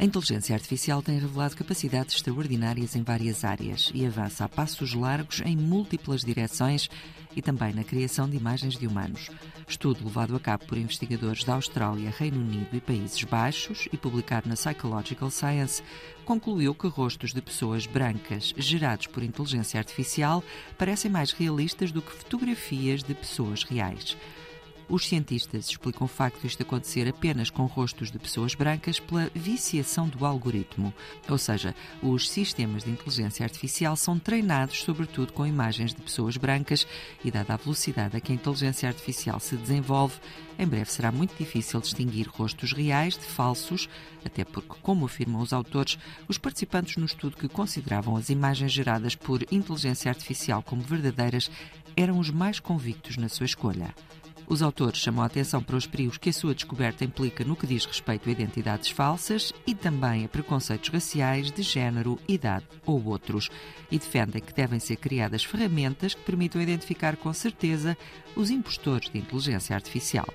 A inteligência artificial tem revelado capacidades extraordinárias em várias áreas e avança a passos largos em múltiplas direções e também na criação de imagens de humanos. Estudo levado a cabo por investigadores da Austrália, Reino Unido e Países Baixos e publicado na Psychological Science concluiu que rostos de pessoas brancas gerados por inteligência artificial parecem mais realistas do que fotografias de pessoas reais. Os cientistas explicam o facto de isto acontecer apenas com rostos de pessoas brancas pela viciação do algoritmo, ou seja, os sistemas de inteligência artificial são treinados sobretudo com imagens de pessoas brancas e, dada a velocidade a que a inteligência artificial se desenvolve, em breve será muito difícil distinguir rostos reais de falsos, até porque, como afirmam os autores, os participantes no estudo que consideravam as imagens geradas por inteligência artificial como verdadeiras eram os mais convictos na sua escolha. Os autores chamam a atenção para os perigos que a sua descoberta implica no que diz respeito a identidades falsas e também a preconceitos raciais, de género, idade ou outros, e defendem que devem ser criadas ferramentas que permitam identificar com certeza os impostores de inteligência artificial.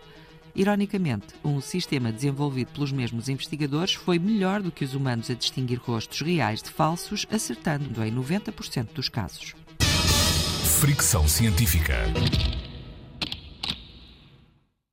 Ironicamente, um sistema desenvolvido pelos mesmos investigadores foi melhor do que os humanos a distinguir rostos reais de falsos, acertando em 90% dos casos. Fricção científica.